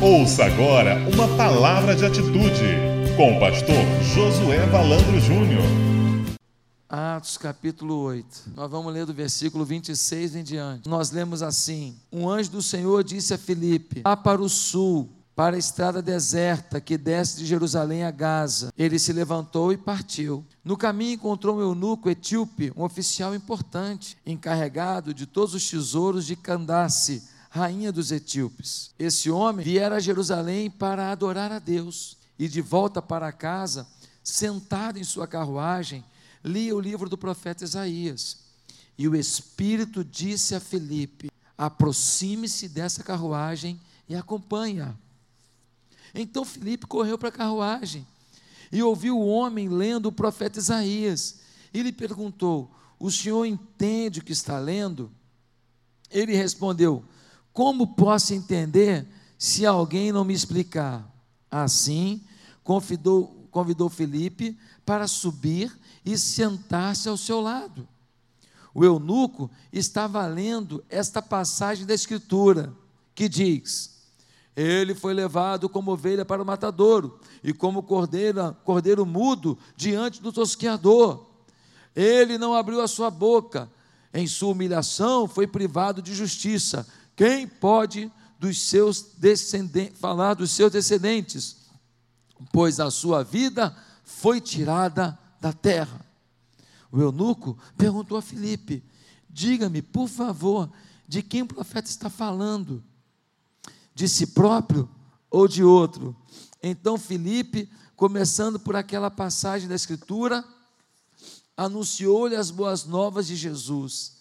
Ouça agora uma palavra de atitude com o pastor Josué Valandro Júnior. Atos capítulo 8. Nós vamos ler do versículo 26 em diante. Nós lemos assim: Um anjo do Senhor disse a Filipe: Vá para o sul, para a estrada deserta que desce de Jerusalém a Gaza. Ele se levantou e partiu. No caminho encontrou um eunuco etíope, um oficial importante, encarregado de todos os tesouros de Candace rainha dos etíopes. Esse homem viera a Jerusalém para adorar a Deus e de volta para casa, sentado em sua carruagem, lia o livro do profeta Isaías. E o Espírito disse a Felipe: aproxime-se dessa carruagem e acompanha. Então Felipe correu para a carruagem e ouviu o homem lendo o profeta Isaías. E lhe perguntou: O senhor entende o que está lendo? Ele respondeu: como posso entender se alguém não me explicar? Assim, convidou, convidou Felipe para subir e sentar-se ao seu lado. O eunuco estava lendo esta passagem da Escritura, que diz: Ele foi levado como ovelha para o matadouro, e como cordeiro, cordeiro mudo diante do tosqueador. Ele não abriu a sua boca, em sua humilhação foi privado de justiça quem pode dos seus descendentes falar dos seus descendentes? Pois a sua vida foi tirada da terra. O eunuco perguntou a Filipe: Diga-me, por favor, de quem o profeta está falando? De si próprio ou de outro? Então Filipe, começando por aquela passagem da Escritura, anunciou-lhe as boas novas de Jesus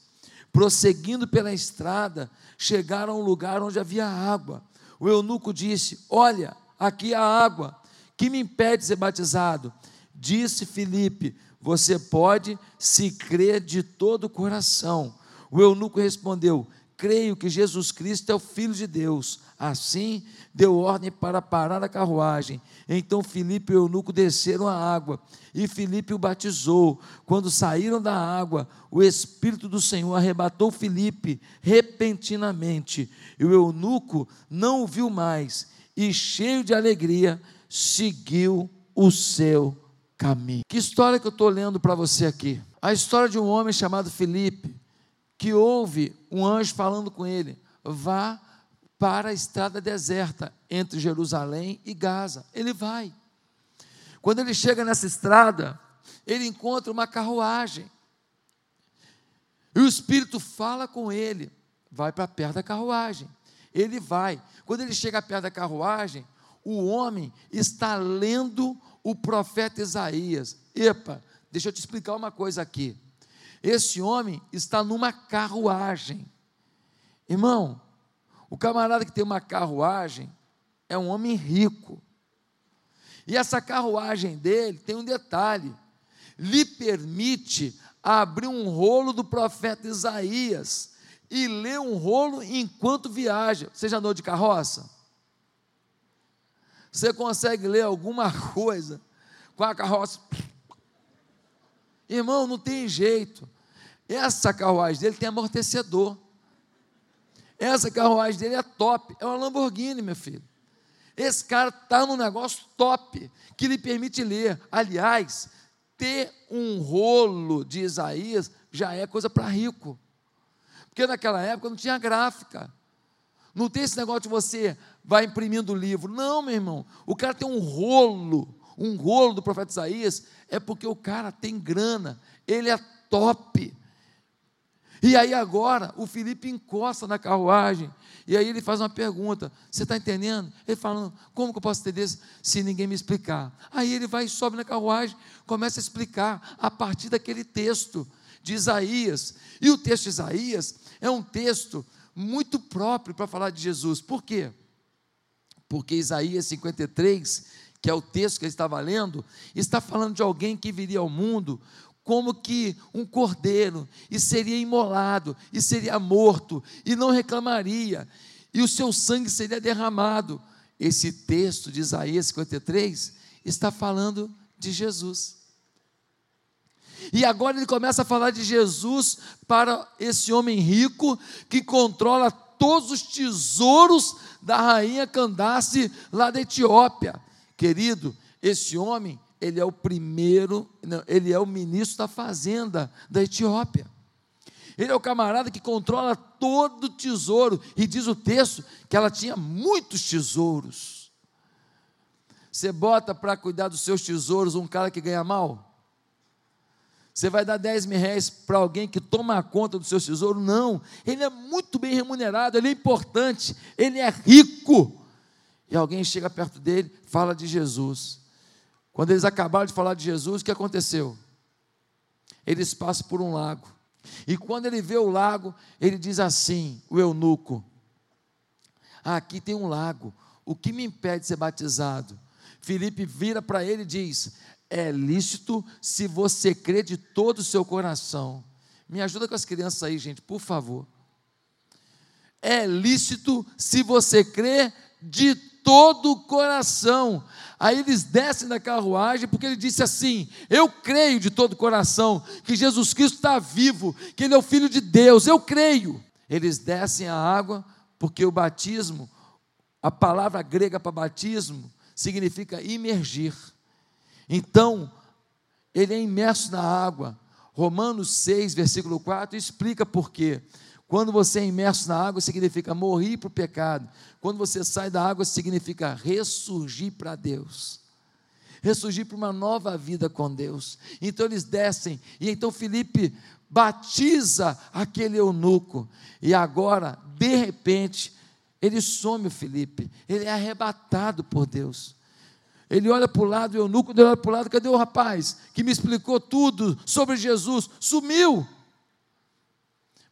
prosseguindo pela estrada, chegaram a um lugar onde havia água. O eunuco disse: Olha, aqui há água, que me impede de ser batizado? Disse Filipe: Você pode se crer de todo o coração. O eunuco respondeu: Creio que Jesus Cristo é o Filho de Deus. Assim, deu ordem para parar a carruagem. Então Filipe e o eunuco desceram a água, e Filipe o batizou. Quando saíram da água, o Espírito do Senhor arrebatou Filipe repentinamente, e o eunuco não o viu mais, e cheio de alegria, seguiu o seu caminho. Que história que eu estou lendo para você aqui? A história de um homem chamado Filipe, que ouve um anjo falando com ele: vá para a estrada deserta entre Jerusalém e Gaza. Ele vai. Quando ele chega nessa estrada, ele encontra uma carruagem. E o Espírito fala com ele, vai para perto da carruagem. Ele vai. Quando ele chega perto da carruagem, o homem está lendo o profeta Isaías. Epa, deixa eu te explicar uma coisa aqui. Esse homem está numa carruagem. Irmão, o camarada que tem uma carruagem é um homem rico. E essa carruagem dele tem um detalhe: lhe permite abrir um rolo do profeta Isaías e ler um rolo enquanto viaja. Você já andou de carroça? Você consegue ler alguma coisa com a carroça? Irmão, não tem jeito. Essa carruagem dele tem amortecedor. Essa carruagem dele é top, é uma Lamborghini, meu filho. Esse cara está num negócio top, que lhe permite ler. Aliás, ter um rolo de Isaías já é coisa para rico. Porque naquela época não tinha gráfica. Não tem esse negócio de você vai imprimindo o livro. Não, meu irmão. O cara tem um rolo, um rolo do profeta Isaías, é porque o cara tem grana, ele é top. E aí agora o Felipe encosta na carruagem. E aí ele faz uma pergunta: Você está entendendo? Ele fala: Como que eu posso entender se ninguém me explicar? Aí ele vai sobe na carruagem, começa a explicar a partir daquele texto de Isaías. E o texto de Isaías é um texto muito próprio para falar de Jesus. Por quê? Porque Isaías 53, que é o texto que ele estava lendo, está falando de alguém que viria ao mundo como que um cordeiro, e seria imolado, e seria morto, e não reclamaria, e o seu sangue seria derramado. Esse texto de Isaías 53 está falando de Jesus. E agora ele começa a falar de Jesus para esse homem rico que controla todos os tesouros da rainha Candace lá da Etiópia. Querido, esse homem, ele é o primeiro, não, ele é o ministro da fazenda da Etiópia. Ele é o camarada que controla todo o tesouro. E diz o texto que ela tinha muitos tesouros. Você bota para cuidar dos seus tesouros um cara que ganha mal? Você vai dar 10 mil reais para alguém que toma conta do seu tesouro? Não. Ele é muito bem remunerado, ele é importante, ele é rico. E alguém chega perto dele, fala de Jesus. Quando eles acabaram de falar de Jesus, o que aconteceu? Eles passam por um lago. E quando ele vê o lago, ele diz assim: o eunuco, ah, aqui tem um lago, o que me impede de ser batizado? Felipe vira para ele e diz: é lícito se você crê de todo o seu coração. Me ajuda com as crianças aí, gente, por favor. É lícito se você crê de todo o coração. Aí eles descem da carruagem, porque ele disse assim: Eu creio de todo o coração que Jesus Cristo está vivo, que Ele é o Filho de Deus, eu creio. Eles descem a água, porque o batismo, a palavra grega para batismo, significa imergir. Então, ele é imerso na água. Romanos 6, versículo 4, explica por quê. Quando você é imerso na água, significa morrer para o pecado. Quando você sai da água, significa ressurgir para Deus. Ressurgir para uma nova vida com Deus. Então eles descem, e então Felipe batiza aquele eunuco. E agora, de repente, ele some o Felipe. Ele é arrebatado por Deus. Ele olha para o lado, o eunuco, ele olha para o lado, cadê o rapaz que me explicou tudo sobre Jesus? Sumiu.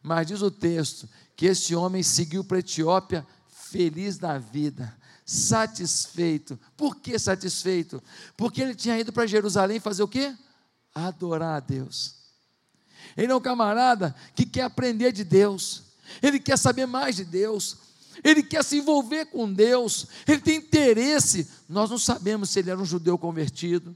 Mas diz o texto que esse homem seguiu para a Etiópia feliz da vida, satisfeito. Por que satisfeito? Porque ele tinha ido para Jerusalém fazer o quê? Adorar a Deus. Ele é um camarada que quer aprender de Deus, ele quer saber mais de Deus, ele quer se envolver com Deus, ele tem interesse. Nós não sabemos se ele era um judeu convertido,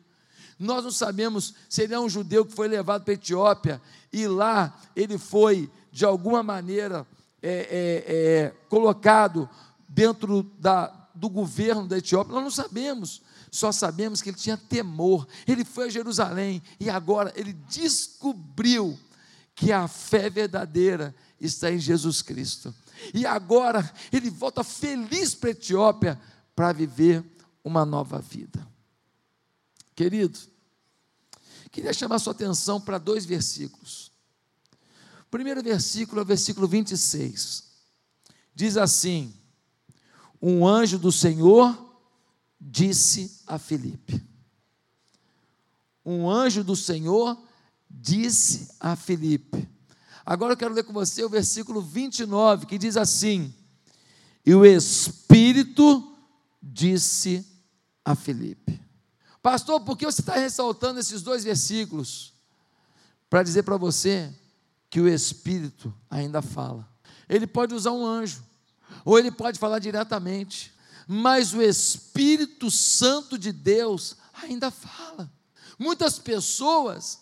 nós não sabemos se ele é um judeu que foi levado para a Etiópia e lá ele foi, de alguma maneira, é, é, é, colocado dentro da, do governo da Etiópia. Nós não sabemos, só sabemos que ele tinha temor. Ele foi a Jerusalém e agora ele descobriu que a fé verdadeira está em Jesus Cristo. E agora ele volta feliz para a Etiópia para viver uma nova vida. Querido, queria chamar sua atenção para dois versículos. Primeiro versículo é versículo 26. Diz assim: Um anjo do Senhor disse a Filipe. Um anjo do Senhor disse a Filipe Agora eu quero ler com você o versículo 29, que diz assim: E o Espírito disse a Felipe. Pastor, por que você está ressaltando esses dois versículos? Para dizer para você que o Espírito ainda fala. Ele pode usar um anjo, ou ele pode falar diretamente, mas o Espírito Santo de Deus ainda fala. Muitas pessoas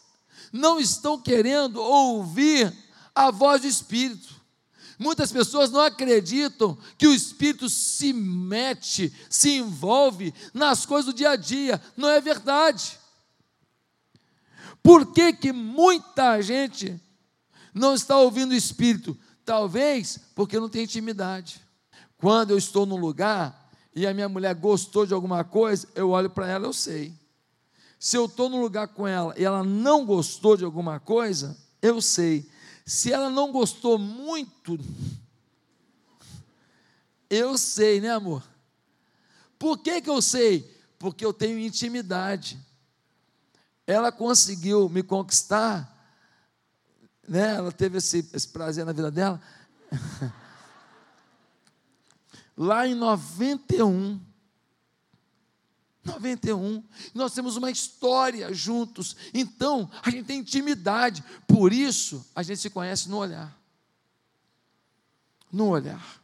não estão querendo ouvir a voz do Espírito. Muitas pessoas não acreditam que o Espírito se mete, se envolve nas coisas do dia a dia. Não é verdade. Por que, que muita gente não está ouvindo o Espírito? Talvez porque não tem intimidade. Quando eu estou num lugar e a minha mulher gostou de alguma coisa, eu olho para ela, eu sei. Se eu estou num lugar com ela e ela não gostou de alguma coisa, eu sei. Se ela não gostou muito, eu sei, né, amor? Por que, que eu sei? Porque eu tenho intimidade. Ela conseguiu me conquistar, né? Ela teve esse, esse prazer na vida dela. Lá em 91, 91. Nós temos uma história juntos. Então, a gente tem intimidade. Por isso, a gente se conhece no olhar. No olhar.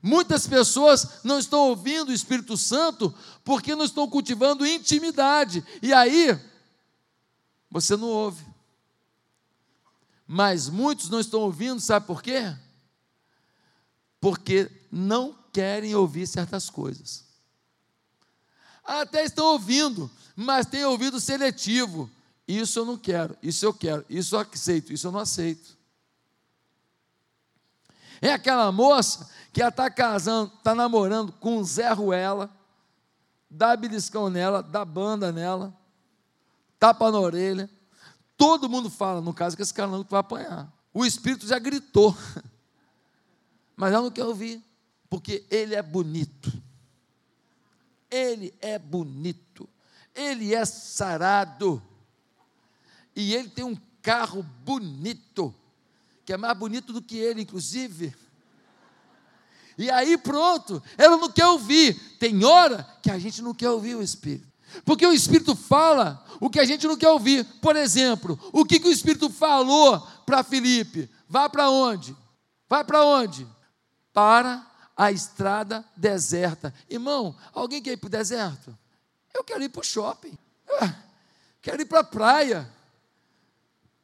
Muitas pessoas não estão ouvindo o Espírito Santo porque não estão cultivando intimidade. E aí, você não ouve. Mas muitos não estão ouvindo, sabe por quê? porque não querem ouvir certas coisas. Até estão ouvindo, mas têm ouvido seletivo. Isso eu não quero, isso eu quero, isso eu aceito, isso eu não aceito. É aquela moça que está casando, está namorando com Zé Ruela, dá beliscão nela, dá banda nela, tapa na orelha. Todo mundo fala, no caso, que esse cara não vai apanhar. O Espírito já gritou, mas ela não quer ouvir, porque ele é bonito. Ele é bonito. Ele é sarado. E ele tem um carro bonito, que é mais bonito do que ele, inclusive. E aí pronto, ela não quer ouvir. Tem hora que a gente não quer ouvir o Espírito. Porque o Espírito fala o que a gente não quer ouvir. Por exemplo, o que, que o Espírito falou para Felipe? Vá para onde? Vai para onde? Para a estrada deserta. Irmão, alguém quer ir para o deserto? Eu quero ir para o shopping. Eu quero ir para a praia.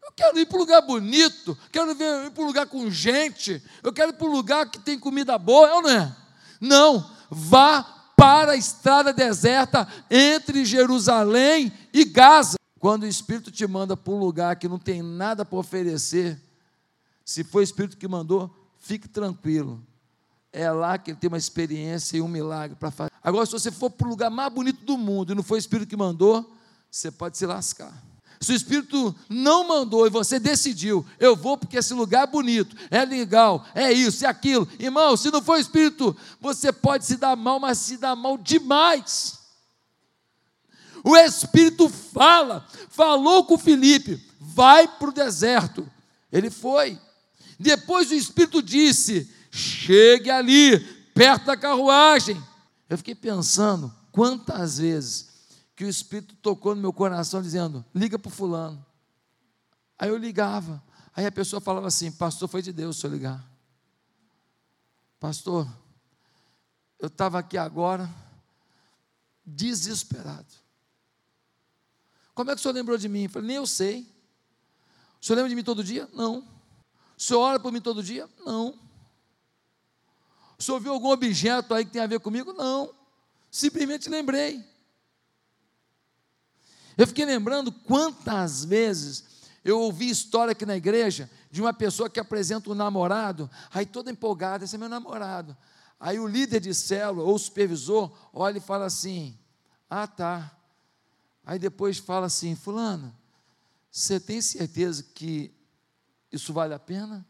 Eu quero ir para um lugar bonito. Quero ir para um lugar com gente. Eu quero ir para um lugar que tem comida boa. Eu não é? Não. Vá para a estrada deserta entre Jerusalém e Gaza. Quando o Espírito te manda para um lugar que não tem nada para oferecer, se foi o Espírito que mandou, fique tranquilo. É lá que ele tem uma experiência e um milagre para fazer. Agora, se você for para o lugar mais bonito do mundo e não foi o Espírito que mandou, você pode se lascar. Se o Espírito não mandou e você decidiu, eu vou porque esse lugar é bonito, é legal, é isso, é aquilo. Irmão, se não for o Espírito, você pode se dar mal, mas se dar mal demais. O Espírito fala, falou com Felipe, vai para o deserto. Ele foi. Depois o Espírito disse: chegue ali, perto da carruagem. Eu fiquei pensando quantas vezes que o Espírito tocou no meu coração dizendo: liga para o fulano. Aí eu ligava. Aí a pessoa falava assim: Pastor, foi de Deus se eu ligar. Pastor, eu estava aqui agora, desesperado. Como é que o senhor lembrou de mim? Eu falei: Nem eu sei. O senhor lembra de mim todo dia? Não. O senhor ora por mim todo dia? Não. O senhor viu algum objeto aí que tem a ver comigo? Não. Simplesmente lembrei. Eu fiquei lembrando quantas vezes eu ouvi história aqui na igreja de uma pessoa que apresenta um namorado, aí toda empolgada, esse é meu namorado. Aí o líder de célula ou supervisor olha e fala assim: Ah, tá. Aí depois fala assim: Fulano, você tem certeza que isso vale a pena?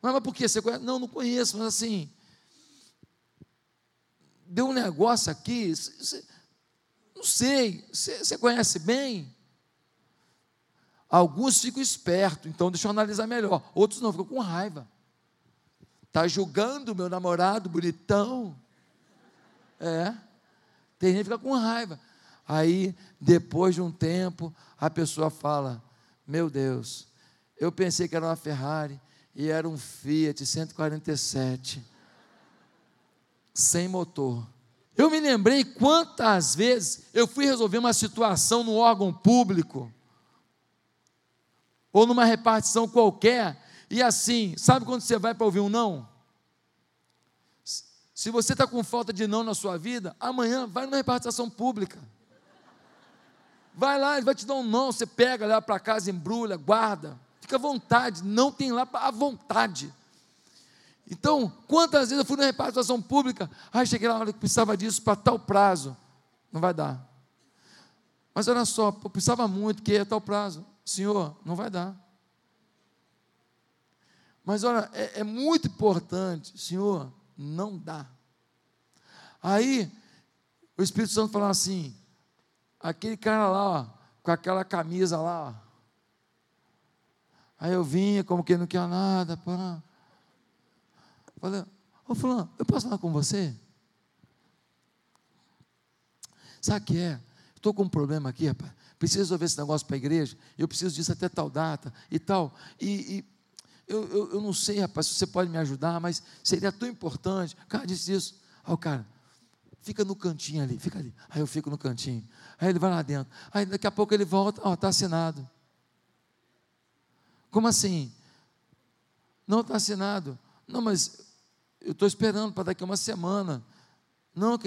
Mas, por que? Você conhece? Não, não conheço, mas assim. Deu um negócio aqui. Você, não sei, você, conhece bem? Alguns ficam espertos, então deixa eu analisar melhor. Outros não, ficam com raiva. Está julgando meu namorado bonitão. É. Tem gente que fica com raiva. Aí, depois de um tempo, a pessoa fala: Meu Deus, eu pensei que era uma Ferrari e era um Fiat 147, sem motor. Eu me lembrei quantas vezes eu fui resolver uma situação no órgão público, ou numa repartição qualquer, e assim, sabe quando você vai para ouvir um não? Se você está com falta de não na sua vida, amanhã vai numa repartição pública. Vai lá, ele vai te dar um não, você pega lá para casa, embrulha, guarda, fica à vontade, não tem lá à vontade. Então, quantas vezes eu fui na repartição pública, aí cheguei lá, olha, que precisava disso para tal prazo. Não vai dar. Mas olha só, eu precisava muito, que é tal prazo. Senhor, não vai dar. Mas olha, é, é muito importante, Senhor, não dá. Aí, o Espírito Santo falou assim: aquele cara lá, ó, com aquela camisa lá, ó. Aí eu vinha como que não quer nada, pá. Falei, ô fulano, eu posso falar com você? Sabe o que é? Estou com um problema aqui, rapaz. Preciso resolver esse negócio para a igreja. Eu preciso disso até tal data e tal. E, e eu, eu, eu, não sei, rapaz, se você pode me ajudar, mas seria tão importante. O cara disse isso. Aí o cara, fica no cantinho ali, fica ali. Aí eu fico no cantinho. Aí ele vai lá dentro. Aí daqui a pouco ele volta, ó, está assinado. Como assim? Não está assinado. Não, mas eu estou esperando para daqui a uma semana. Não,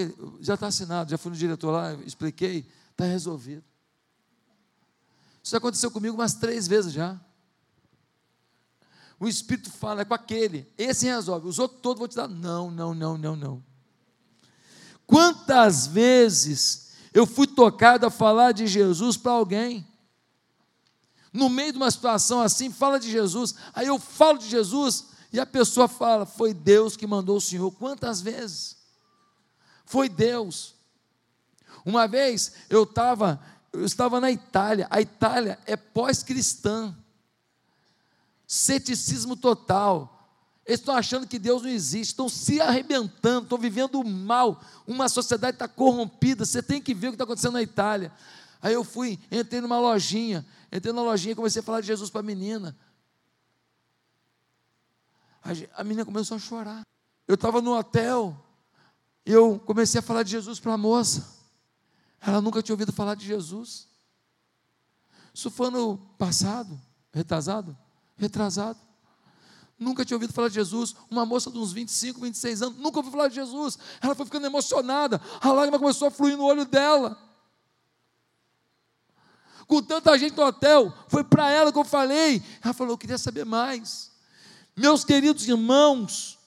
já está assinado, já fui no diretor lá, expliquei, está resolvido. Isso aconteceu comigo umas três vezes já. O Espírito fala, é com aquele, esse resolve, os outros todos vou te dar. Não, não, não, não, não. Quantas vezes eu fui tocado a falar de Jesus para alguém? No meio de uma situação assim, fala de Jesus, aí eu falo de Jesus e a pessoa fala: Foi Deus que mandou o Senhor. Quantas vezes? Foi Deus. Uma vez eu estava eu estava na Itália. A Itália é pós-cristã. Ceticismo total. Eles estão achando que Deus não existe, estão se arrebentando, estão vivendo mal. Uma sociedade está corrompida. Você tem que ver o que está acontecendo na Itália. Aí eu fui, entrei numa lojinha, entrei na lojinha e comecei a falar de Jesus para a menina. A menina começou a chorar. Eu estava no hotel, eu comecei a falar de Jesus para a moça. Ela nunca tinha ouvido falar de Jesus. Isso foi ano passado, retrasado, retrasado. Nunca tinha ouvido falar de Jesus. Uma moça de uns 25, 26 anos, nunca ouviu falar de Jesus. Ela foi ficando emocionada. A lágrima começou a fluir no olho dela. Com tanta gente no hotel, foi para ela que eu falei. Ela falou: Eu queria saber mais. Meus queridos irmãos,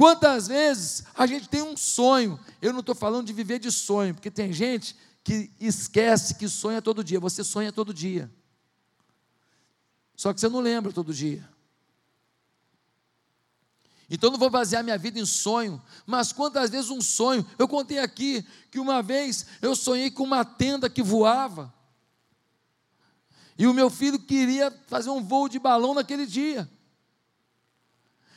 Quantas vezes a gente tem um sonho? Eu não estou falando de viver de sonho, porque tem gente que esquece que sonha todo dia. Você sonha todo dia. Só que você não lembra todo dia. Então não vou basear minha vida em sonho, mas quantas vezes um sonho? Eu contei aqui que uma vez eu sonhei com uma tenda que voava. E o meu filho queria fazer um voo de balão naquele dia.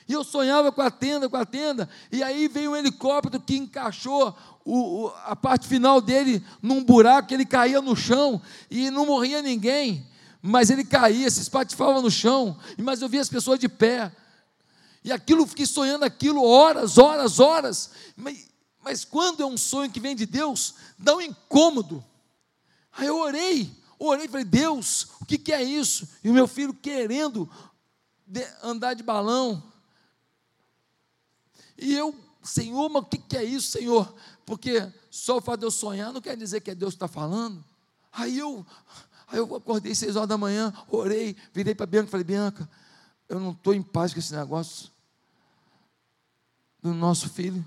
E eu sonhava com a tenda, com a tenda, e aí veio um helicóptero que encaixou o, o, a parte final dele num buraco, ele caía no chão e não morria ninguém, mas ele caía, se espatifava no chão, mas eu via as pessoas de pé. E aquilo, fiquei sonhando aquilo horas, horas, horas. Mas, mas quando é um sonho que vem de Deus, dá um incômodo. Aí eu orei, orei, falei, Deus, o que, que é isso? E o meu filho querendo andar de balão, e eu, Senhor, mas o que, é isso, Senhor? Porque só o fato de eu sonhar não quer dizer que é Deus que está falando. Aí eu, aí eu acordei seis horas da manhã, orei, virei para Bianca e falei, Bianca, eu não estou em paz com esse negócio do nosso filho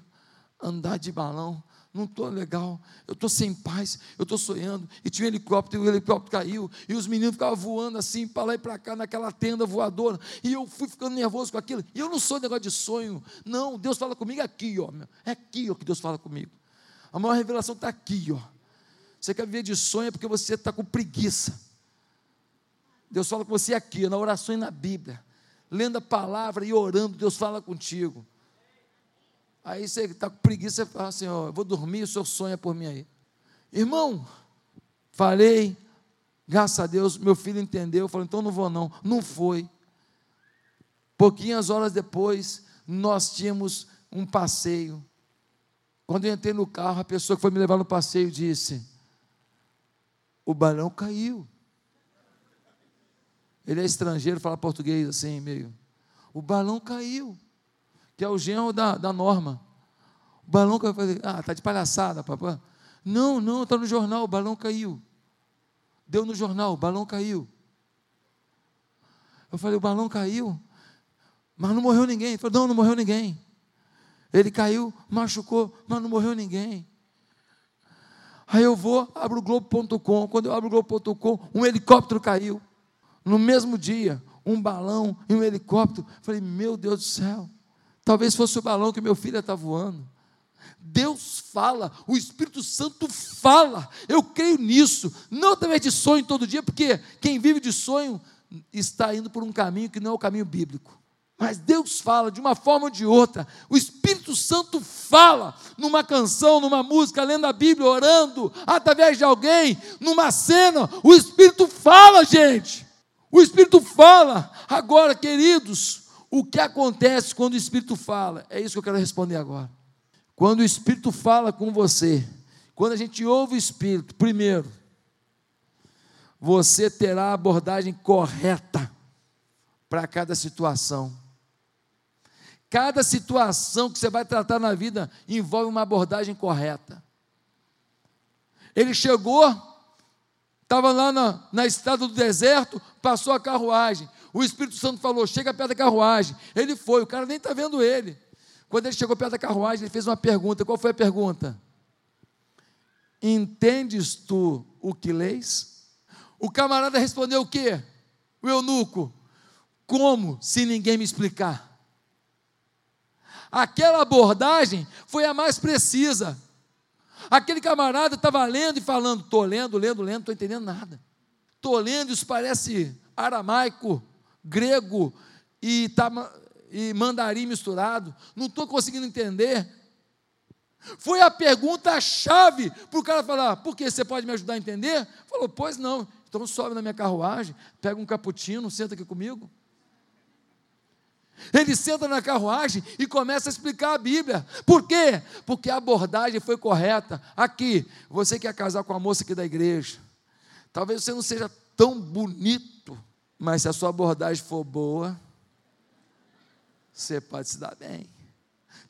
andar de balão não estou legal, eu estou sem paz, eu estou sonhando, e tinha um helicóptero, e o helicóptero caiu, e os meninos ficavam voando assim, para lá e para cá, naquela tenda voadora, e eu fui ficando nervoso com aquilo, e eu não sou negócio de sonho, não, Deus fala comigo aqui, ó, é aqui ó, que Deus fala comigo, a maior revelação está aqui, ó, você quer viver de sonho é porque você está com preguiça, Deus fala com você aqui, na oração e na Bíblia, lendo a palavra e orando, Deus fala contigo, Aí você está com preguiça, você fala assim: ó, vou dormir, o senhor sonha por mim aí. Irmão, falei, graças a Deus, meu filho entendeu, falou: então não vou não. Não foi. Pouquinhas horas depois, nós tínhamos um passeio. Quando eu entrei no carro, a pessoa que foi me levar no passeio disse: O balão caiu. Ele é estrangeiro, fala português assim, meio. O balão caiu que é o genro da, da norma. O balão caiu. Falei, ah, tá de palhaçada, papai. Não, não, está no jornal, o balão caiu. Deu no jornal, o balão caiu. Eu falei, o balão caiu, mas não morreu ninguém. Ele falou, não, não morreu ninguém. Ele caiu, machucou, mas não morreu ninguém. Aí eu vou, abro o Globo.com. Quando eu abro o Globo.com, um helicóptero caiu. No mesmo dia, um balão e um helicóptero. Falei, meu Deus do céu. Talvez fosse o balão que meu filho está voando. Deus fala, o Espírito Santo fala, eu creio nisso, não através de sonho todo dia, porque quem vive de sonho está indo por um caminho que não é o caminho bíblico. Mas Deus fala de uma forma ou de outra, o Espírito Santo fala numa canção, numa música, lendo a Bíblia, orando, através de alguém, numa cena, o Espírito fala, gente, o Espírito fala. Agora, queridos, o que acontece quando o Espírito fala? É isso que eu quero responder agora. Quando o Espírito fala com você, quando a gente ouve o Espírito, primeiro, você terá a abordagem correta para cada situação. Cada situação que você vai tratar na vida envolve uma abordagem correta. Ele chegou, estava lá na, na estrada do deserto, passou a carruagem. O Espírito Santo falou: chega perto da carruagem. Ele foi, o cara nem está vendo ele. Quando ele chegou perto da carruagem, ele fez uma pergunta. Qual foi a pergunta? Entendes tu o que leis? O camarada respondeu o quê? O eunuco. Como se ninguém me explicar? Aquela abordagem foi a mais precisa. Aquele camarada estava lendo e falando: estou lendo, lendo, lendo, não estou entendendo nada. Estou lendo, isso parece aramaico, grego e, tá, e mandarim misturado. Não estou conseguindo entender. Foi a pergunta-chave para o cara falar: por que você pode me ajudar a entender? Falou: pois não. Então sobe na minha carruagem, pega um cappuccino, senta aqui comigo. Ele senta na carruagem e começa a explicar a Bíblia. Por quê? Porque a abordagem foi correta. Aqui, você quer casar com a moça aqui da igreja. Talvez você não seja tão bonito, mas se a sua abordagem for boa, você pode se dar bem.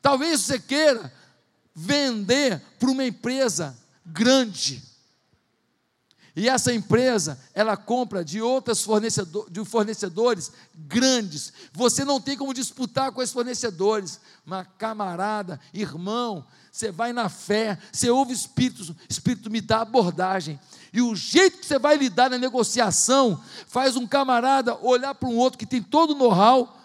Talvez você queira vender para uma empresa grande e essa empresa, ela compra de outros fornecedor, de fornecedores grandes. Você não tem como disputar com esses fornecedores. Uma camarada, irmão, você vai na fé, você ouve o Espírito, o Espírito me dá abordagem. E o jeito que você vai lidar na negociação faz um camarada olhar para um outro que tem todo o know-how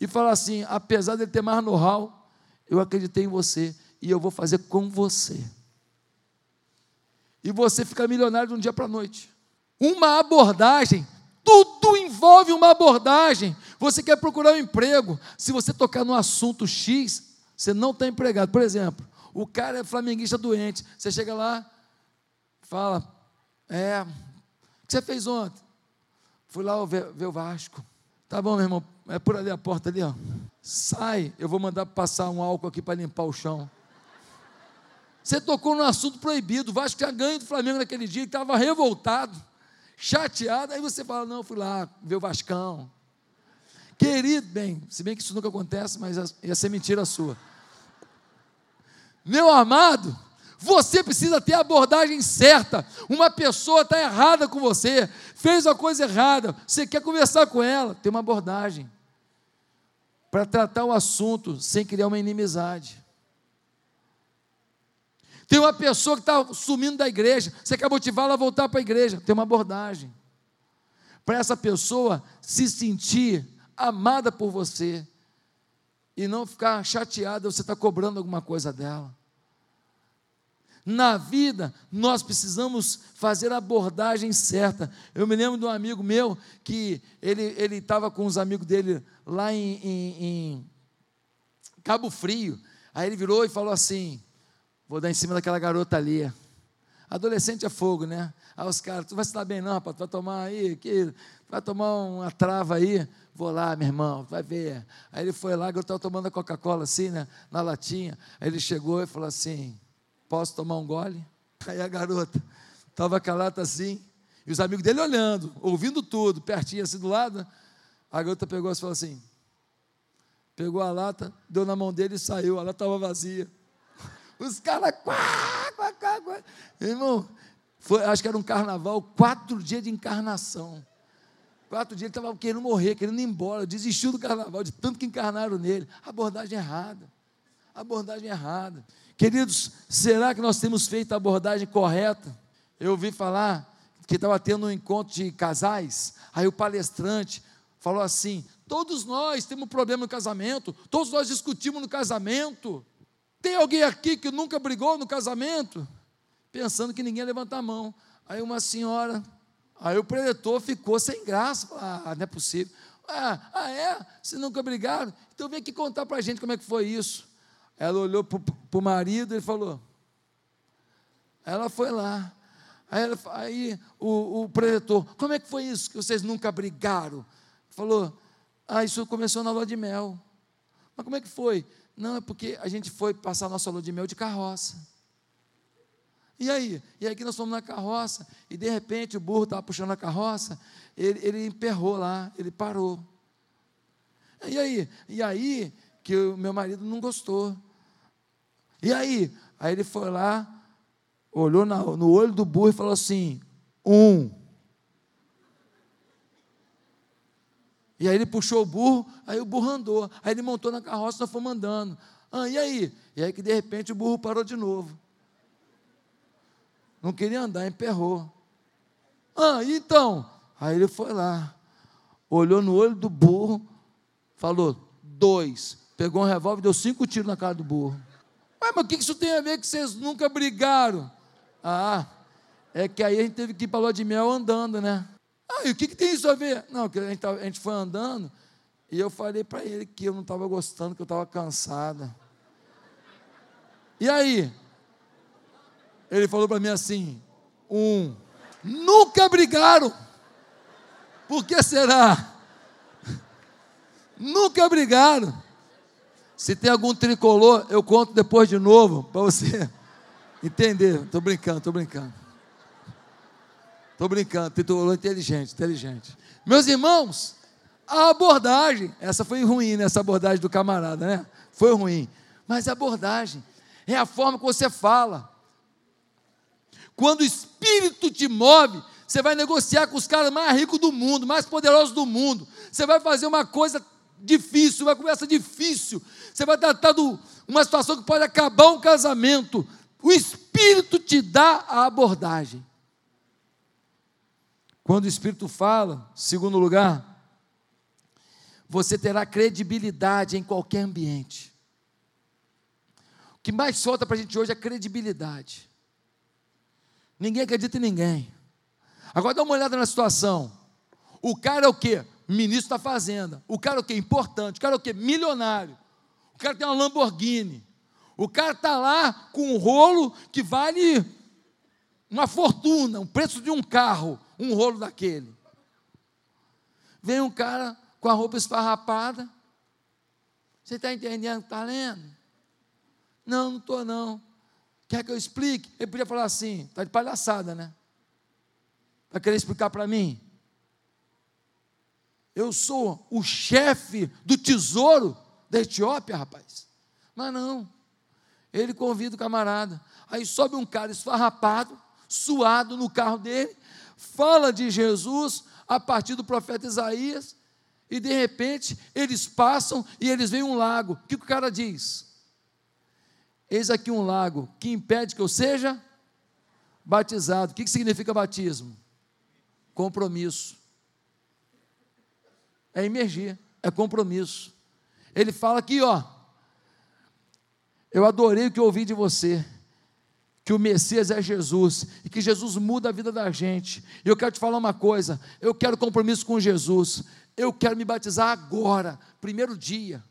e falar assim: apesar de ter mais know-how, eu acreditei em você e eu vou fazer com você e você fica milionário de um dia para a noite. Uma abordagem, tudo envolve uma abordagem. Você quer procurar um emprego, se você tocar no assunto X, você não está empregado. Por exemplo, o cara é flamenguista doente, você chega lá, fala, é, o que você fez ontem? Fui lá ver, ver o Vasco. Tá bom, meu irmão, é por ali a porta ali, ó. Sai, eu vou mandar passar um álcool aqui para limpar o chão. Você tocou no assunto proibido. O Vasco tinha ganho do Flamengo naquele dia, estava revoltado, chateado. Aí você fala: Não, fui lá ver o Vascão. Querido, bem, se bem que isso nunca acontece, mas ia ser mentira sua. Meu amado, você precisa ter a abordagem certa. Uma pessoa está errada com você, fez uma coisa errada, você quer conversar com ela, tem uma abordagem para tratar o assunto sem criar uma inimizade. Tem uma pessoa que está sumindo da igreja, você quer motivá-la a voltar para a igreja, tem uma abordagem. Para essa pessoa se sentir amada por você e não ficar chateada você está cobrando alguma coisa dela. Na vida, nós precisamos fazer a abordagem certa. Eu me lembro de um amigo meu que ele estava com os amigos dele lá em, em, em Cabo Frio. Aí ele virou e falou assim: Vou dar em cima daquela garota ali. Adolescente é fogo, né? Aí os caras, tu vai se dar bem não, rapaz, tu vai tomar aí, que, vai tomar uma trava aí. Vou lá, meu irmão, vai ver. Aí ele foi lá, eu estava tomando a Coca-Cola assim, né? Na latinha. Aí ele chegou e falou assim: Posso tomar um gole? Aí a garota estava com a lata assim, e os amigos dele olhando, ouvindo tudo, pertinho assim do lado. A garota pegou e falou assim: pegou a lata, deu na mão dele e saiu, a lata estava vazia. Os caras, quá, quá, quá, quá. Irmão, foi, acho que era um carnaval, quatro dias de encarnação. Quatro dias ele estava querendo morrer, querendo ir embora, desistiu do carnaval, de tanto que encarnaram nele. Abordagem errada. Abordagem errada. Queridos, será que nós temos feito a abordagem correta? Eu ouvi falar que estava tendo um encontro de casais, aí o palestrante falou assim: todos nós temos problema no casamento, todos nós discutimos no casamento. Tem alguém aqui que nunca brigou no casamento? Pensando que ninguém ia levantar a mão. Aí uma senhora, aí o preletor ficou sem graça. Ah, não é possível. Ah, ah é? Vocês nunca brigaram? Então vem aqui contar para a gente como é que foi isso. Ela olhou para o marido e falou. Ela foi lá. Aí, ela, aí o, o como é que foi isso que vocês nunca brigaram? Falou, ah, isso começou na lua de mel. Mas como é que foi? Não, é porque a gente foi passar nossa lua de mel de carroça. E aí? E aí que nós fomos na carroça, e de repente o burro estava puxando a carroça, ele, ele emperrou lá, ele parou. E aí? E aí que o meu marido não gostou. E aí? Aí ele foi lá, olhou no olho do burro e falou assim: um. E aí ele puxou o burro, aí o burro andou. Aí ele montou na carroça e nós fomos andando. Ah, e aí? E aí que de repente o burro parou de novo. Não queria andar, emperrou. Ah, então? Aí ele foi lá, olhou no olho do burro, falou: dois. Pegou um revólver e deu cinco tiros na cara do burro. Mas, mas o que isso tem a ver que vocês nunca brigaram? Ah, é que aí a gente teve que ir para a de mel andando, né? Ah, e o que, que tem isso a ver? Não, que a gente, a gente foi andando e eu falei para ele que eu não estava gostando, que eu estava cansada. E aí? Ele falou para mim assim: um. Nunca brigaram. Por que será? Nunca brigaram. Se tem algum tricolor, eu conto depois de novo, para você entender. Estou brincando, estou brincando. Estou brincando, tricolor inteligente, inteligente. Meus irmãos, a abordagem, essa foi ruim, né? essa abordagem do camarada, né? Foi ruim. Mas a abordagem é a forma que você fala. Quando o Espírito te move, você vai negociar com os caras mais ricos do mundo, mais poderosos do mundo. Você vai fazer uma coisa difícil, uma conversa difícil. Você vai tratar de uma situação que pode acabar um casamento. O Espírito te dá a abordagem. Quando o Espírito fala, segundo lugar, você terá credibilidade em qualquer ambiente. O que mais solta para a gente hoje é credibilidade. Ninguém acredita em ninguém. Agora dá uma olhada na situação. O cara é o quê? Ministro da Fazenda. O cara é o quê? Importante. O cara é o quê? Milionário. O cara tem uma Lamborghini. O cara está lá com um rolo que vale uma fortuna, um preço de um carro, um rolo daquele. Vem um cara com a roupa esfarrapada. Você está entendendo? Está lendo? Não, não estou não. Quer que eu explique? Ele podia falar assim, está de palhaçada, né? Vai querer explicar para mim? Eu sou o chefe do tesouro da Etiópia, rapaz. Mas não. Ele convida o camarada. Aí sobe um cara esfarrapado, suado no carro dele, fala de Jesus a partir do profeta Isaías, e de repente eles passam e eles veem um lago. O que o cara diz? Eis aqui um lago que impede que eu seja batizado. O que significa batismo? Compromisso. É emergir, é compromisso. Ele fala aqui, ó. Eu adorei o que eu ouvi de você. Que o Messias é Jesus e que Jesus muda a vida da gente. E eu quero te falar uma coisa: eu quero compromisso com Jesus. Eu quero me batizar agora, primeiro dia.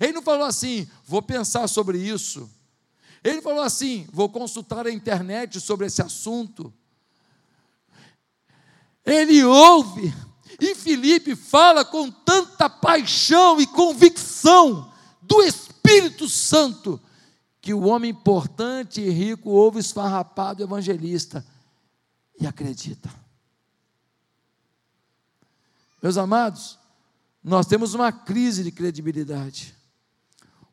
Ele não falou assim, vou pensar sobre isso. Ele falou assim, vou consultar a internet sobre esse assunto. Ele ouve, e Felipe fala com tanta paixão e convicção do Espírito Santo, que o homem importante e rico ouve esfarrapado evangelista e acredita. Meus amados, nós temos uma crise de credibilidade.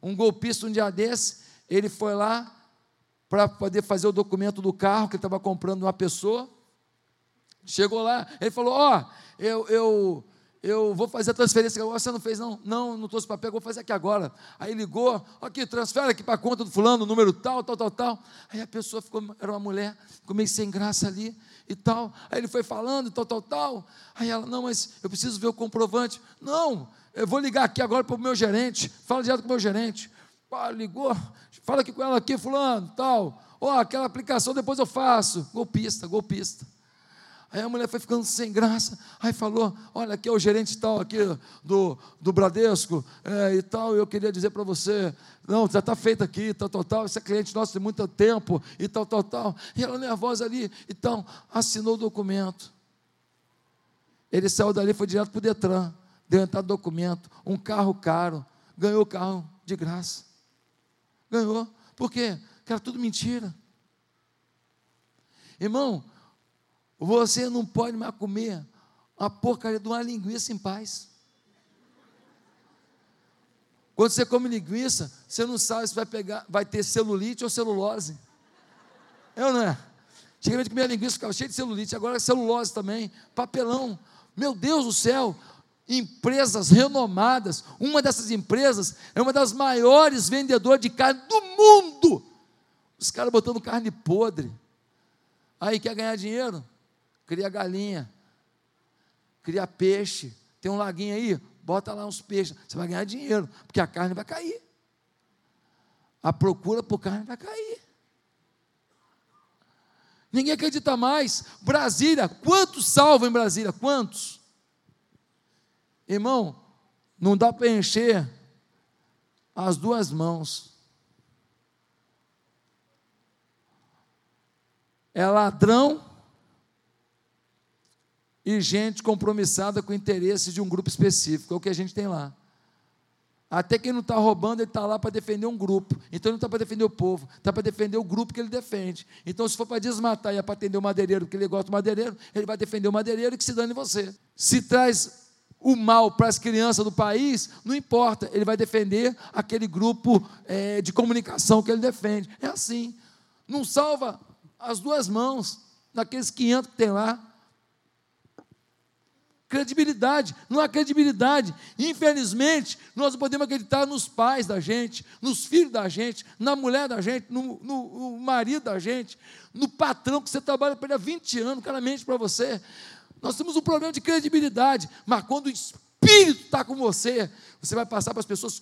Um golpista, um dia desse, ele foi lá para poder fazer o documento do carro que ele estava comprando uma pessoa. Chegou lá, ele falou: Ó, oh, eu, eu, eu vou fazer a transferência. Você não fez, não? Não, não trouxe papel, vou fazer aqui agora. Aí ligou: Aqui, transfere aqui para a conta do fulano, número tal, tal, tal, tal. Aí a pessoa ficou, era uma mulher, ficou meio sem graça ali e tal. Aí ele foi falando, tal, tal, tal. Aí ela: Não, mas eu preciso ver o comprovante. Não, eu vou ligar aqui agora para o meu gerente, fala direto com o meu gerente. Pá, ligou, fala aqui com ela aqui, fulano, tal. Ó, oh, aquela aplicação depois eu faço. Golpista, golpista. Aí a mulher foi ficando sem graça. Aí falou: Olha, aqui é o gerente tal, aqui do, do Bradesco é, e tal. Eu queria dizer para você: Não, já está feito aqui, tal, tal, tal. Esse é cliente nosso tem muito tempo e tal, tal, tal. E ela nervosa ali. Então, assinou o documento. Ele saiu dali foi direto para o Detran deu entrada documento, um carro caro, ganhou o carro de graça. Ganhou. Por quê? Porque era tudo mentira. Irmão, você não pode mais comer a porcaria de uma linguiça em paz. Quando você come linguiça, você não sabe se vai pegar, vai ter celulite ou celulose. É não é? Antigamente comia linguiça, ficava cheio de celulite, agora é celulose também, papelão. Meu Deus do céu, empresas renomadas. Uma dessas empresas é uma das maiores vendedoras de carne do mundo. Os caras botando carne podre. Aí quer ganhar dinheiro? Cria galinha, cria peixe. Tem um laguinho aí, bota lá uns peixes. Você vai ganhar dinheiro, porque a carne vai cair. A procura por carne vai cair. Ninguém acredita mais. Brasília, quantos salvam em Brasília? Quantos? Irmão, não dá para encher as duas mãos. É ladrão e gente compromissada com o interesse de um grupo específico, é o que a gente tem lá. Até quem não está roubando, ele está lá para defender um grupo. Então ele não está para defender o povo, está para defender o grupo que ele defende. Então, se for para desmatar e é para atender o madeireiro, porque ele gosta do madeireiro, ele vai defender o madeireiro que se dane você. Se traz o mal para as crianças do país, não importa, ele vai defender aquele grupo é, de comunicação que ele defende. É assim. Não salva as duas mãos daqueles 500 que tem lá. Credibilidade, não há credibilidade. Infelizmente, nós não podemos acreditar nos pais da gente, nos filhos da gente, na mulher da gente, no, no, no marido da gente, no patrão que você trabalha para ele há 20 anos, cara mente para você. Nós temos um problema de credibilidade, mas quando o Espírito está com você, você vai passar para as pessoas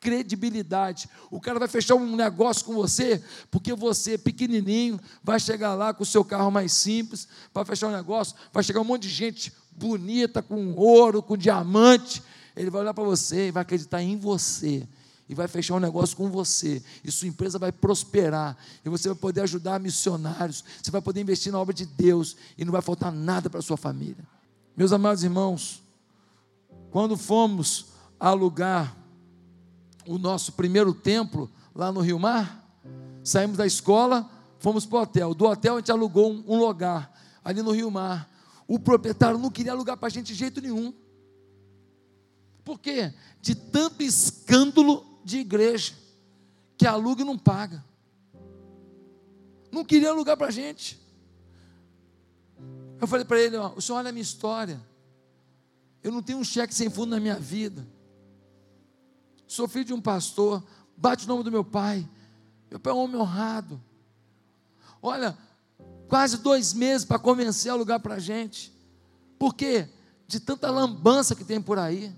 credibilidade. O cara vai fechar um negócio com você, porque você, pequenininho, vai chegar lá com o seu carro mais simples, para fechar um negócio, vai chegar um monte de gente bonita, com ouro, com diamante. Ele vai olhar para você e vai acreditar em você e vai fechar um negócio com você, e sua empresa vai prosperar, e você vai poder ajudar missionários, você vai poder investir na obra de Deus, e não vai faltar nada para a sua família. Meus amados irmãos, quando fomos alugar o nosso primeiro templo lá no Rio Mar, saímos da escola, fomos para o hotel. Do hotel a gente alugou um, um lugar ali no Rio Mar. O proprietário não queria alugar para a gente de jeito nenhum. Por quê? De tanto escândalo de igreja que aluga e não paga. Não queria alugar para a gente. Eu falei para ele: ó, o senhor olha a minha história. Eu não tenho um cheque sem fundo na minha vida. Sou filho de um pastor. Bate o nome do meu pai. Meu pai é um homem honrado. Olha, quase dois meses para convencer a alugar para a gente. Por quê? De tanta lambança que tem por aí.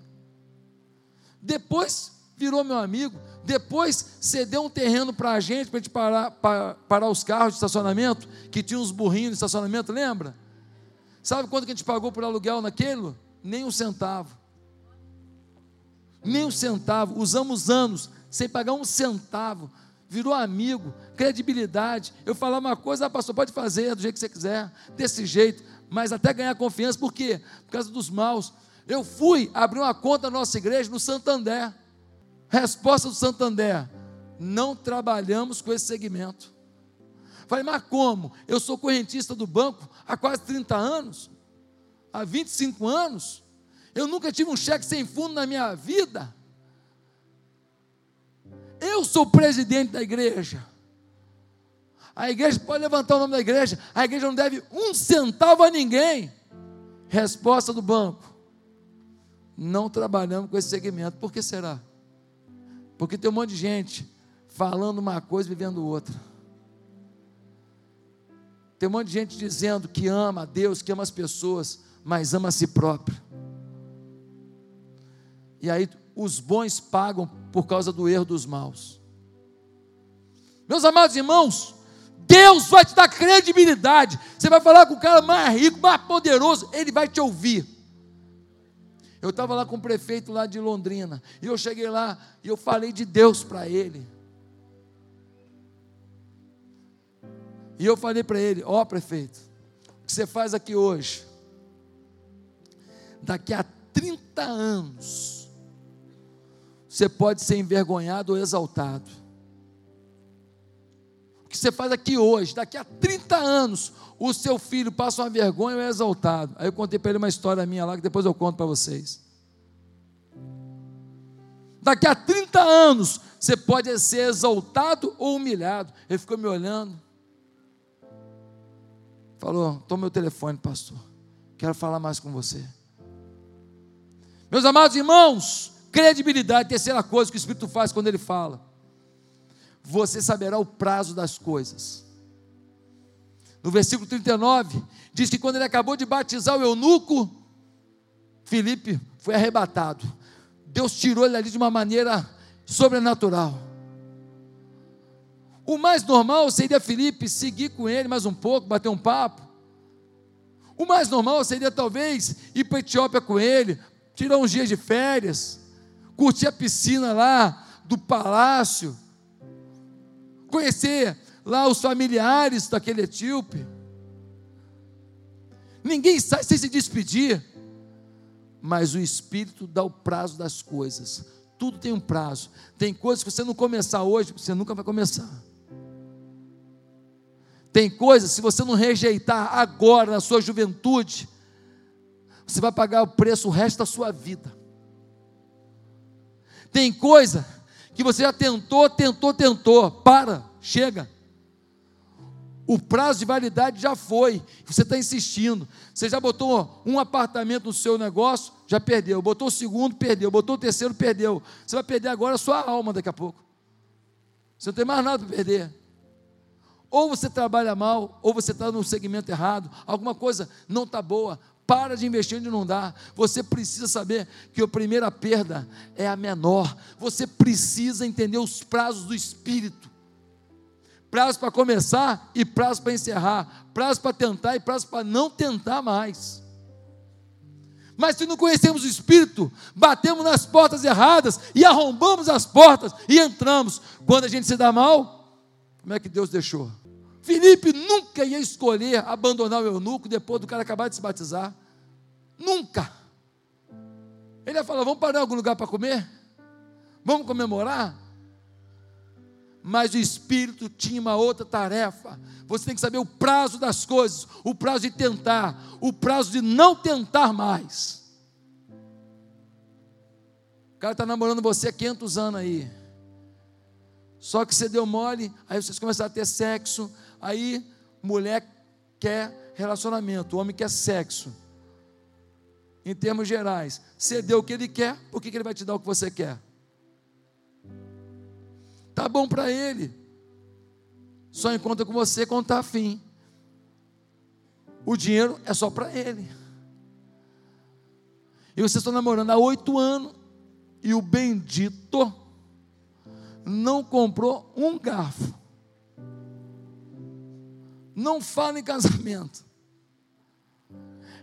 Depois virou meu amigo. Depois cedeu um terreno para a gente, para a gente parar, para, parar os carros de estacionamento, que tinha uns burrinhos de estacionamento, lembra? Sabe quanto que a gente pagou por aluguel naquele? Nem um centavo. Nem um centavo. Usamos anos sem pagar um centavo. Virou amigo, credibilidade. Eu falava uma coisa, ah, pastor, pode fazer do jeito que você quiser, desse jeito, mas até ganhar confiança, por quê? Por causa dos maus. Eu fui abrir uma conta na nossa igreja no Santander. Resposta do Santander: não trabalhamos com esse segmento. Falei, mas como? Eu sou correntista do banco há quase 30 anos, há 25 anos. Eu nunca tive um cheque sem fundo na minha vida. Eu sou presidente da igreja. A igreja pode levantar o nome da igreja. A igreja não deve um centavo a ninguém. Resposta do banco: Não trabalhamos com esse segmento. Por que será? Porque tem um monte de gente falando uma coisa e vivendo outra. Tem um monte de gente dizendo que ama a Deus, que ama as pessoas, mas ama a si próprio. E aí os bons pagam por causa do erro dos maus. Meus amados irmãos, Deus vai te dar credibilidade. Você vai falar com o cara mais rico, mais poderoso, ele vai te ouvir. Eu estava lá com o prefeito lá de Londrina. E eu cheguei lá e eu falei de Deus para ele. E eu falei para ele: Ó oh, prefeito, o que você faz aqui hoje? Daqui a 30 anos, você pode ser envergonhado ou exaltado. Que você faz aqui hoje, daqui a 30 anos, o seu filho passa uma vergonha ou é exaltado. Aí eu contei para ele uma história minha lá, que depois eu conto para vocês. Daqui a 30 30 anos, você pode ser exaltado ou humilhado. Ele ficou me olhando. Falou: Toma meu telefone, pastor. Quero falar mais com você. Meus amados irmãos, credibilidade, terceira coisa que o Espírito faz quando ele fala. Você saberá o prazo das coisas. No versículo 39, diz que quando ele acabou de batizar o eunuco, Felipe foi arrebatado. Deus tirou ele ali de uma maneira sobrenatural. O mais normal seria Felipe seguir com ele mais um pouco, bater um papo. O mais normal seria talvez ir para a Etiópia com ele, tirar uns dias de férias, curtir a piscina lá do palácio, conhecer lá os familiares daquele etíope. Ninguém sai sem se despedir, mas o Espírito dá o prazo das coisas. Tudo tem um prazo. Tem coisas que você não começar hoje, você nunca vai começar. Tem coisas, se você não rejeitar agora, na sua juventude, você vai pagar o preço o resto da sua vida. Tem coisa que você já tentou, tentou, tentou. Para, chega. O prazo de validade já foi. Você está insistindo. Você já botou um apartamento no seu negócio, já perdeu. Botou o segundo, perdeu. Botou o terceiro, perdeu. Você vai perder agora a sua alma daqui a pouco. Você não tem mais nada para perder. Ou você trabalha mal, ou você está no segmento errado, alguma coisa não está boa. Para de investir onde não dá. Você precisa saber que a primeira perda é a menor. Você precisa entender os prazos do Espírito prazo para começar e prazo para encerrar, prazo para tentar e prazo para não tentar mais. Mas se não conhecemos o Espírito, batemos nas portas erradas e arrombamos as portas e entramos. Quando a gente se dá mal, como é que Deus deixou? Felipe nunca ia escolher abandonar o eunuco depois do cara acabar de se batizar. Nunca. Ele ia falar: vamos parar em algum lugar para comer? Vamos comemorar? mas o Espírito tinha uma outra tarefa. Você tem que saber o prazo das coisas, o prazo de tentar, o prazo de não tentar mais. O cara está namorando você há 500 anos aí. Só que você deu mole, aí vocês começaram a ter sexo, aí mulher quer relacionamento, o homem quer sexo. Em termos gerais, deu o que ele quer, por que ele vai te dar o que você quer? Tá bom para ele. Só encontra com você quando está afim. O dinheiro é só para ele. E vocês estão namorando há oito anos e o bendito não comprou um garfo. Não fala em casamento.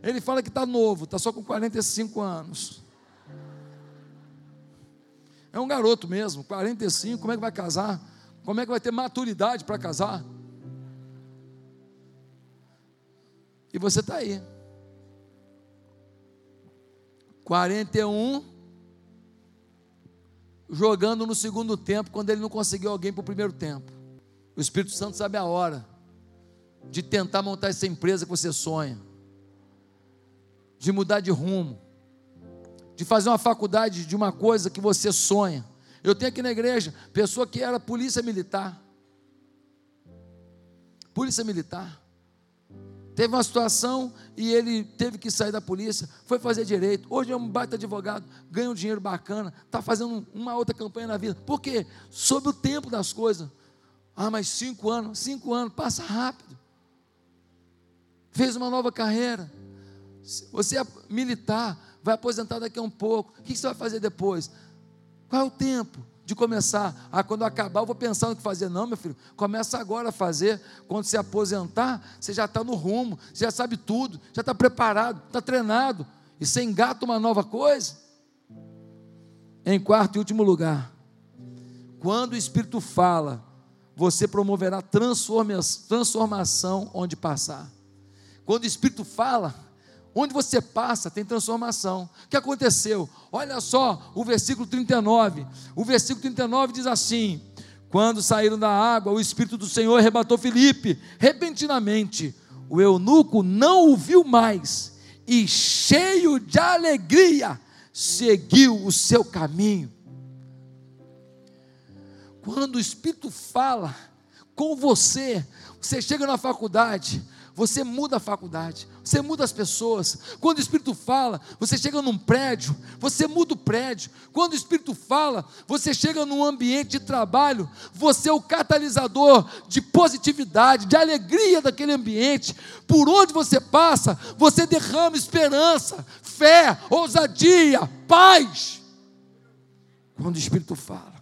Ele fala que está novo, está só com 45 anos. É um garoto mesmo, 45, como é que vai casar? Como é que vai ter maturidade para casar? E você está aí. 41 jogando no segundo tempo quando ele não conseguiu alguém para o primeiro tempo. O Espírito Santo sabe a hora de tentar montar essa empresa que você sonha, de mudar de rumo de fazer uma faculdade de uma coisa que você sonha. Eu tenho aqui na igreja pessoa que era polícia militar. Polícia militar. Teve uma situação e ele teve que sair da polícia, foi fazer direito. Hoje é um baita advogado, ganha um dinheiro bacana, está fazendo uma outra campanha na vida. Por quê? Sob o tempo das coisas. Ah, mas cinco anos, cinco anos, passa rápido. Fez uma nova carreira. Você é militar, vai aposentar daqui a um pouco. O que você vai fazer depois? Qual é o tempo de começar? Ah, quando acabar, eu vou pensar no que fazer. Não, meu filho, começa agora a fazer. Quando se aposentar, você já está no rumo, você já sabe tudo, já está preparado, está treinado. E você engata uma nova coisa. Em quarto e último lugar, quando o Espírito fala, você promoverá transformação onde passar. Quando o Espírito fala, Onde você passa, tem transformação. O que aconteceu? Olha só o versículo 39. O versículo 39 diz assim: Quando saíram da água, o Espírito do Senhor arrebatou Filipe. Repentinamente, o eunuco não o viu mais e, cheio de alegria, seguiu o seu caminho. Quando o Espírito fala com você, você chega na faculdade, você muda a faculdade, você muda as pessoas. Quando o Espírito fala, você chega num prédio, você muda o prédio. Quando o Espírito fala, você chega num ambiente de trabalho, você é o catalisador de positividade, de alegria daquele ambiente. Por onde você passa, você derrama esperança, fé, ousadia, paz. Quando o Espírito fala,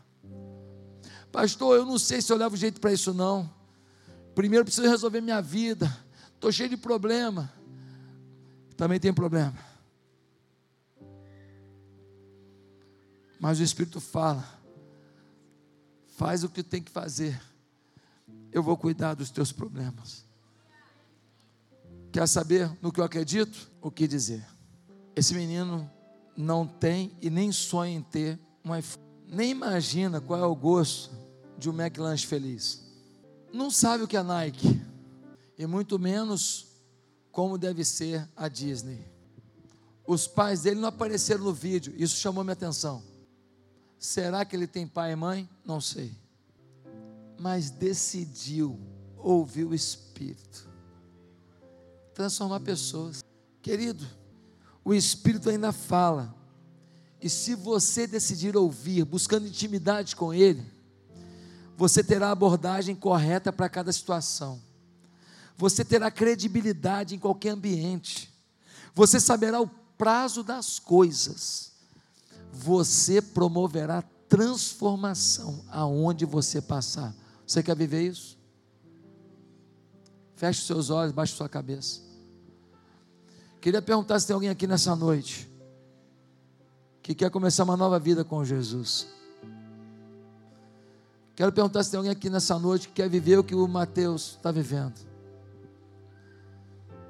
Pastor, eu não sei se eu levo jeito para isso não. Primeiro preciso resolver minha vida. Estou cheio de problema. Também tem problema. Mas o Espírito fala: faz o que tem que fazer. Eu vou cuidar dos teus problemas. Quer saber no que eu acredito? O que dizer? Esse menino não tem e nem sonha em ter um iPhone. Nem imagina qual é o gosto de um McLanche feliz. Não sabe o que é Nike e muito menos como deve ser a Disney. Os pais dele não apareceram no vídeo, isso chamou minha atenção. Será que ele tem pai e mãe? Não sei. Mas decidiu ouvir o Espírito, transformar pessoas. Querido, o Espírito ainda fala, e se você decidir ouvir, buscando intimidade com Ele, você terá a abordagem correta para cada situação você terá credibilidade em qualquer ambiente, você saberá o prazo das coisas, você promoverá transformação aonde você passar. Você quer viver isso? Feche seus olhos, baixe sua cabeça. Queria perguntar se tem alguém aqui nessa noite que quer começar uma nova vida com Jesus. Quero perguntar se tem alguém aqui nessa noite que quer viver o que o Mateus está vivendo.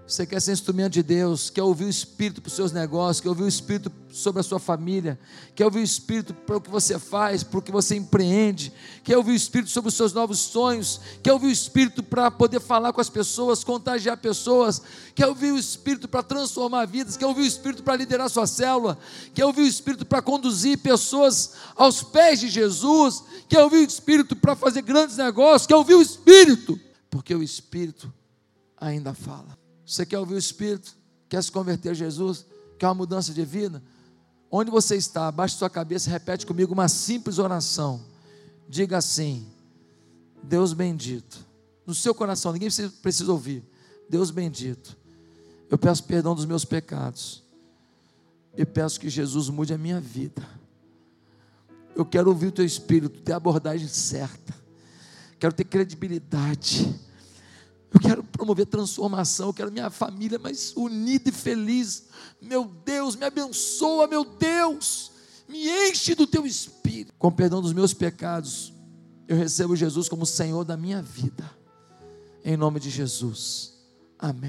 Você quer ser instrumento de Deus, quer ouvir o Espírito para os seus negócios, quer ouvir o Espírito sobre a sua família, quer ouvir o Espírito para o que você faz, para o que você empreende, quer ouvir o Espírito sobre os seus novos sonhos, quer ouvir o Espírito para poder falar com as pessoas, contagiar pessoas, quer ouvir o Espírito para transformar vidas, quer ouvir o Espírito para liderar sua célula, quer ouvir o Espírito para conduzir pessoas aos pés de Jesus, quer ouvir o Espírito para fazer grandes negócios, quer ouvir o Espírito, porque o Espírito ainda fala. Você quer ouvir o Espírito? Quer se converter a Jesus? Quer uma mudança de vida? Onde você está, abaixe sua cabeça repete comigo uma simples oração. Diga assim: Deus bendito. No seu coração, ninguém precisa ouvir. Deus bendito. Eu peço perdão dos meus pecados. E peço que Jesus mude a minha vida. Eu quero ouvir o teu espírito, ter a abordagem certa. Quero ter credibilidade eu quero promover transformação, eu quero minha família mais unida e feliz. Meu Deus, me abençoa, meu Deus, me enche do teu espírito. Com perdão dos meus pecados, eu recebo Jesus como Senhor da minha vida. Em nome de Jesus. Amém.